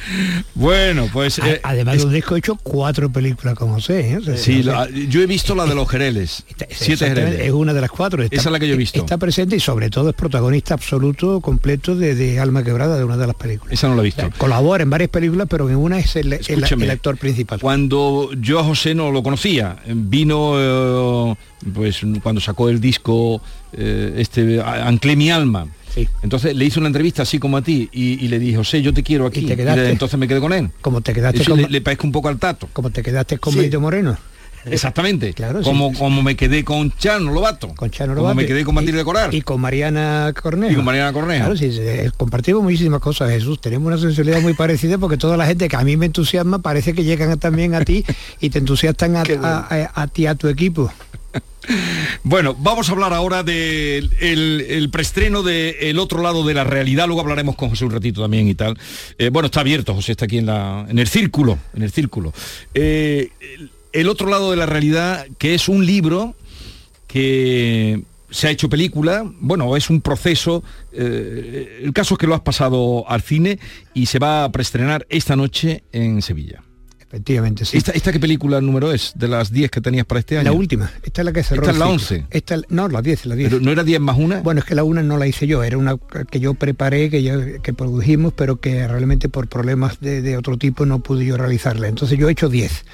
Bueno, pues... A- eh, Además de un disco he hecho cuatro películas con José. ¿eh? O sea, sí, yo he visto la de los Jereles. Siete Jereles. es una de las cuatro. Está- Esa es la que yo he visto. Está presente y sobre todo es protagonista absoluto, completo de, de Alma Quebrada, de una de las películas. Esa no la he visto. O sea, colabora en varias películas, pero en una es el, el- actor principal. Cuando yo a José no lo conocía, vino eh, pues cuando sacó el disco eh, este Anclé mi alma. Entonces le hice una entrevista así como a ti y, y le dije, José, yo te quiero aquí. Y te quedaste. de- entonces me quedé con él. Como te quedaste Eso con, le, le parezco un poco al tato. como te quedaste con Sí. Benito Moreno. Exactamente. Claro, como, sí. como me quedé con Chano Lobato. Con Chano Como Lobato me quedé con Matilde Coral. Y con Mariana Cornejo. Y con Mariana Cornejo. Claro, sí, eh, compartimos muchísimas cosas, Jesús. Tenemos una sensibilidad muy parecida porque toda la gente que a mí me entusiasma parece que llegan también a ti y te entusiastan a, a- a- a ti, a tu equipo. Bueno, vamos a hablar ahora del el, el preestreno de El otro lado de la realidad, luego hablaremos con José un ratito también y tal. Eh, bueno, está abierto, José está aquí en, la, en el círculo, en el círculo. Eh, el, el otro lado de la realidad, que es un libro que se ha hecho película, bueno, es un proceso, eh, el caso es que lo has pasado al cine y se va a preestrenar esta noche en Sevilla. Efectivamente, sí. ¿Esta, esta qué película número es? De las 10 que tenías para este año. La última, esta es la que cerró. Esta es la ciclo. 11. Esta, no, la 10, la 10. Pero no era 10 más una. Bueno, es que la una no la hice yo, era una que yo preparé, que yo que produjimos, pero que realmente por problemas de, de otro tipo no pude yo realizarla. Entonces yo he hecho 10.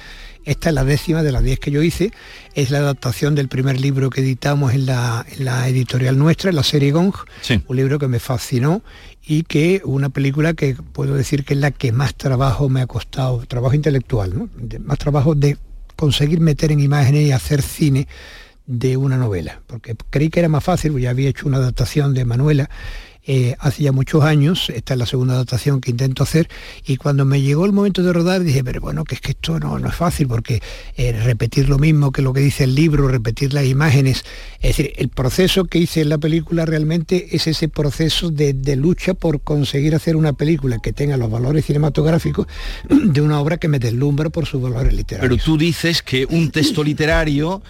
Esta es la décima de las 10 que yo hice, es la adaptación del primer libro que editamos en la, en la editorial nuestra, en la serie Gong, Sí. un libro que me fascinó y que una película que puedo decir que es la que más trabajo me ha costado, trabajo intelectual, ¿no? De- más trabajo de conseguir meter en imágenes y hacer cine de una novela, porque creí que era más fácil, porque ya había hecho una adaptación de Manuela eh, hace ya muchos años, esta es la segunda adaptación que intento hacer, y cuando me llegó el momento de rodar dije, pero bueno, que es que esto no, no es fácil, porque eh, repetir lo mismo que lo que dice el libro, repetir las imágenes, es decir, el proceso que hice en la película realmente es ese proceso de, de lucha por conseguir hacer una película que tenga los valores cinematográficos de una obra que me deslumbra por sus valores literarios. Pero tú dices que un texto literario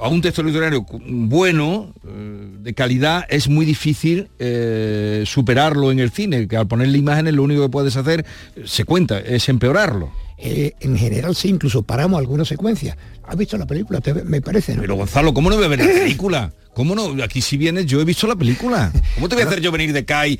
a un texto literario bueno, eh, de calidad, es muy difícil eh, superarlo en el cine, que al ponerle imágenes lo único que puedes hacer, se cuenta, es empeorarlo. Eh, en general sí, incluso paramos algunas secuencias. ¿Has visto la película? Te- me parece, ¿no? Pero Gonzalo, ¿cómo no voy a ver la película? ¿Cómo no? Aquí si vienes, yo he visto la película. ¿Cómo te voy a hacer yo venir de CAI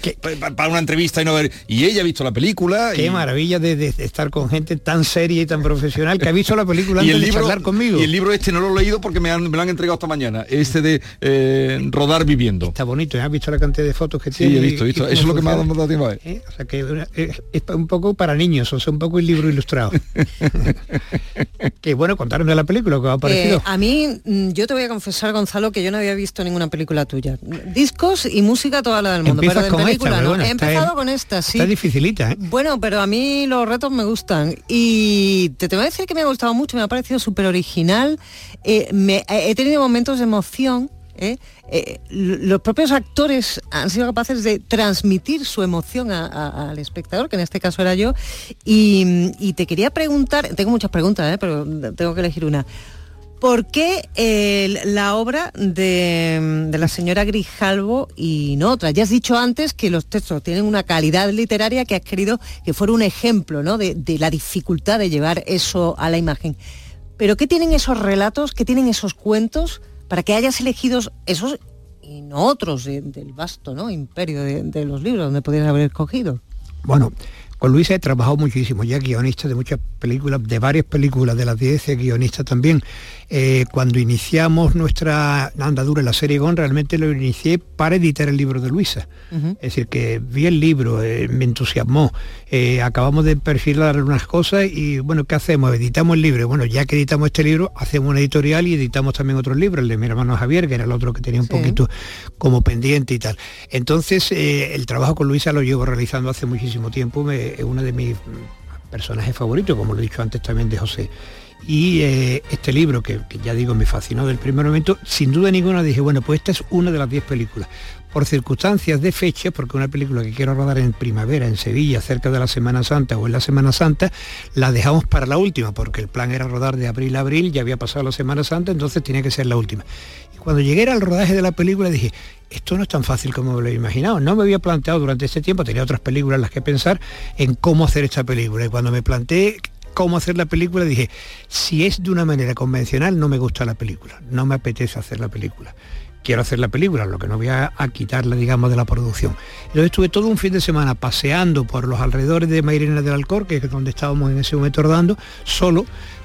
para una entrevista y no ver? Y ella ha visto la película. Qué y... maravilla de, de estar con gente tan seria y tan profesional que ha visto la película y antes el de libro charlar conmigo. y el libro este no lo he leído porque me, han- me lo han entregado esta mañana este de eh, rodar viviendo Está bonito, ¿eh? ¿has visto la cantidad de fotos que Sí, tiene? he visto, he y- visto. y Eso es lo que me ha dado tiempo a? ¿Eh? O sea que una- es, es un poco para niños, o sea, un poco el libro ilustrado. que bueno, contarme de la película que os ha parecido. Eh, a mí, mm, yo te voy a confesar, Gonzalo, que yo no había visto ninguna película tuya. Discos y música toda la del mundo, Empiezas pero de con película esta, pero no. He empezado en- con esta, sí. Está dificilita, ¿eh? Bueno, pero a mí los retos me gustan y te tengo que decir que me ha gustado mucho, me ha parecido súper original, eh, me- he tenido momentos de emoción. ¿eh? Eh, los propios actores han sido capaces de transmitir su emoción a- a- al espectador, que en este caso era yo, y, y te quería preguntar, tengo muchas preguntas, ¿eh? pero tengo que elegir una. ¿Por qué eh, la obra de, la señora Grijalvo y no otra? Ya has dicho antes que los textos tienen una calidad literaria que has querido que fuera un ejemplo ¿no? de, la dificultad de llevar eso a la imagen. Pero ¿qué tienen esos relatos, qué tienen esos cuentos para que hayas elegido esos y no otros de- del vasto imperio de, de los libros donde podrías haber escogido? Bueno, con Luis he trabajado muchísimo, ya guionista de muchas películas, de varias películas, de las 10 es guionista también. Eh, cuando iniciamos nuestra andadura en la serie GON, realmente lo inicié para editar el libro de Luisa. Es decir, que vi el libro, eh, me entusiasmó, eh, acabamos de perfilar unas cosas y bueno, ¿qué hacemos? Editamos el libro. Bueno, ya que editamos este libro, hacemos una editorial y editamos también otros libros, el de mi hermano Javier, que era el otro que tenía un Sí. poquito como pendiente y tal. Entonces, el trabajo con Luisa lo llevo realizando hace muchísimo tiempo, me- es uno de mis personajes favoritos, como lo he dicho antes también de José. Y eh, este libro, que, que ya digo me fascinó del primer momento, sin duda ninguna dije, bueno, pues esta es una de las 10 películas. Por circunstancias de fecha, porque una película que quiero rodar en primavera, en Sevilla, cerca de la Semana Santa o en la Semana Santa, la dejamos para la última, porque el plan era rodar de abril a abril, ya había pasado la Semana Santa, entonces tenía que ser la última. Cuando llegué al rodaje de la película dije, esto no es tan fácil como me lo he imaginado. No me había planteado durante este tiempo, tenía otras películas en las que pensar en cómo hacer esta película. Y cuando me planteé cómo hacer la película, dije, si es de una manera convencional, no me gusta la película, no me apetece hacer la película. Quiero hacer la película, lo que no voy a, a quitarla, digamos, de la producción. Entonces estuve todo un fin de semana paseando por los alrededores de Mairena del Alcor, que es donde estábamos en ese momento rodando, solo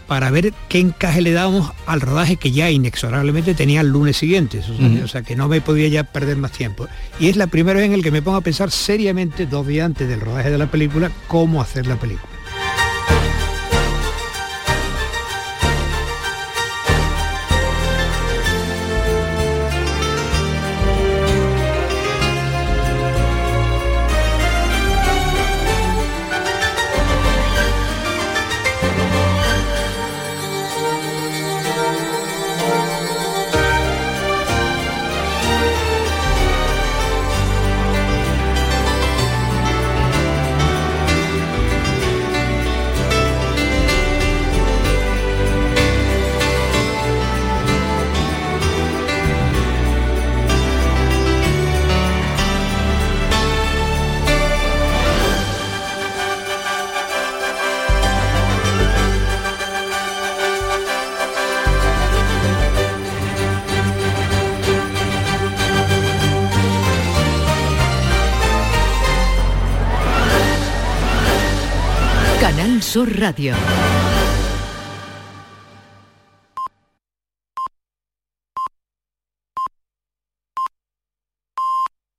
para ver qué encaje le dábamos al rodaje que ya inexorablemente tenía el lunes siguiente. O sea, o sea, que no me podía ya perder más tiempo. Y es la primera vez en el que me pongo a pensar seriamente, dos días antes del rodaje de la película, cómo hacer la película. Radio.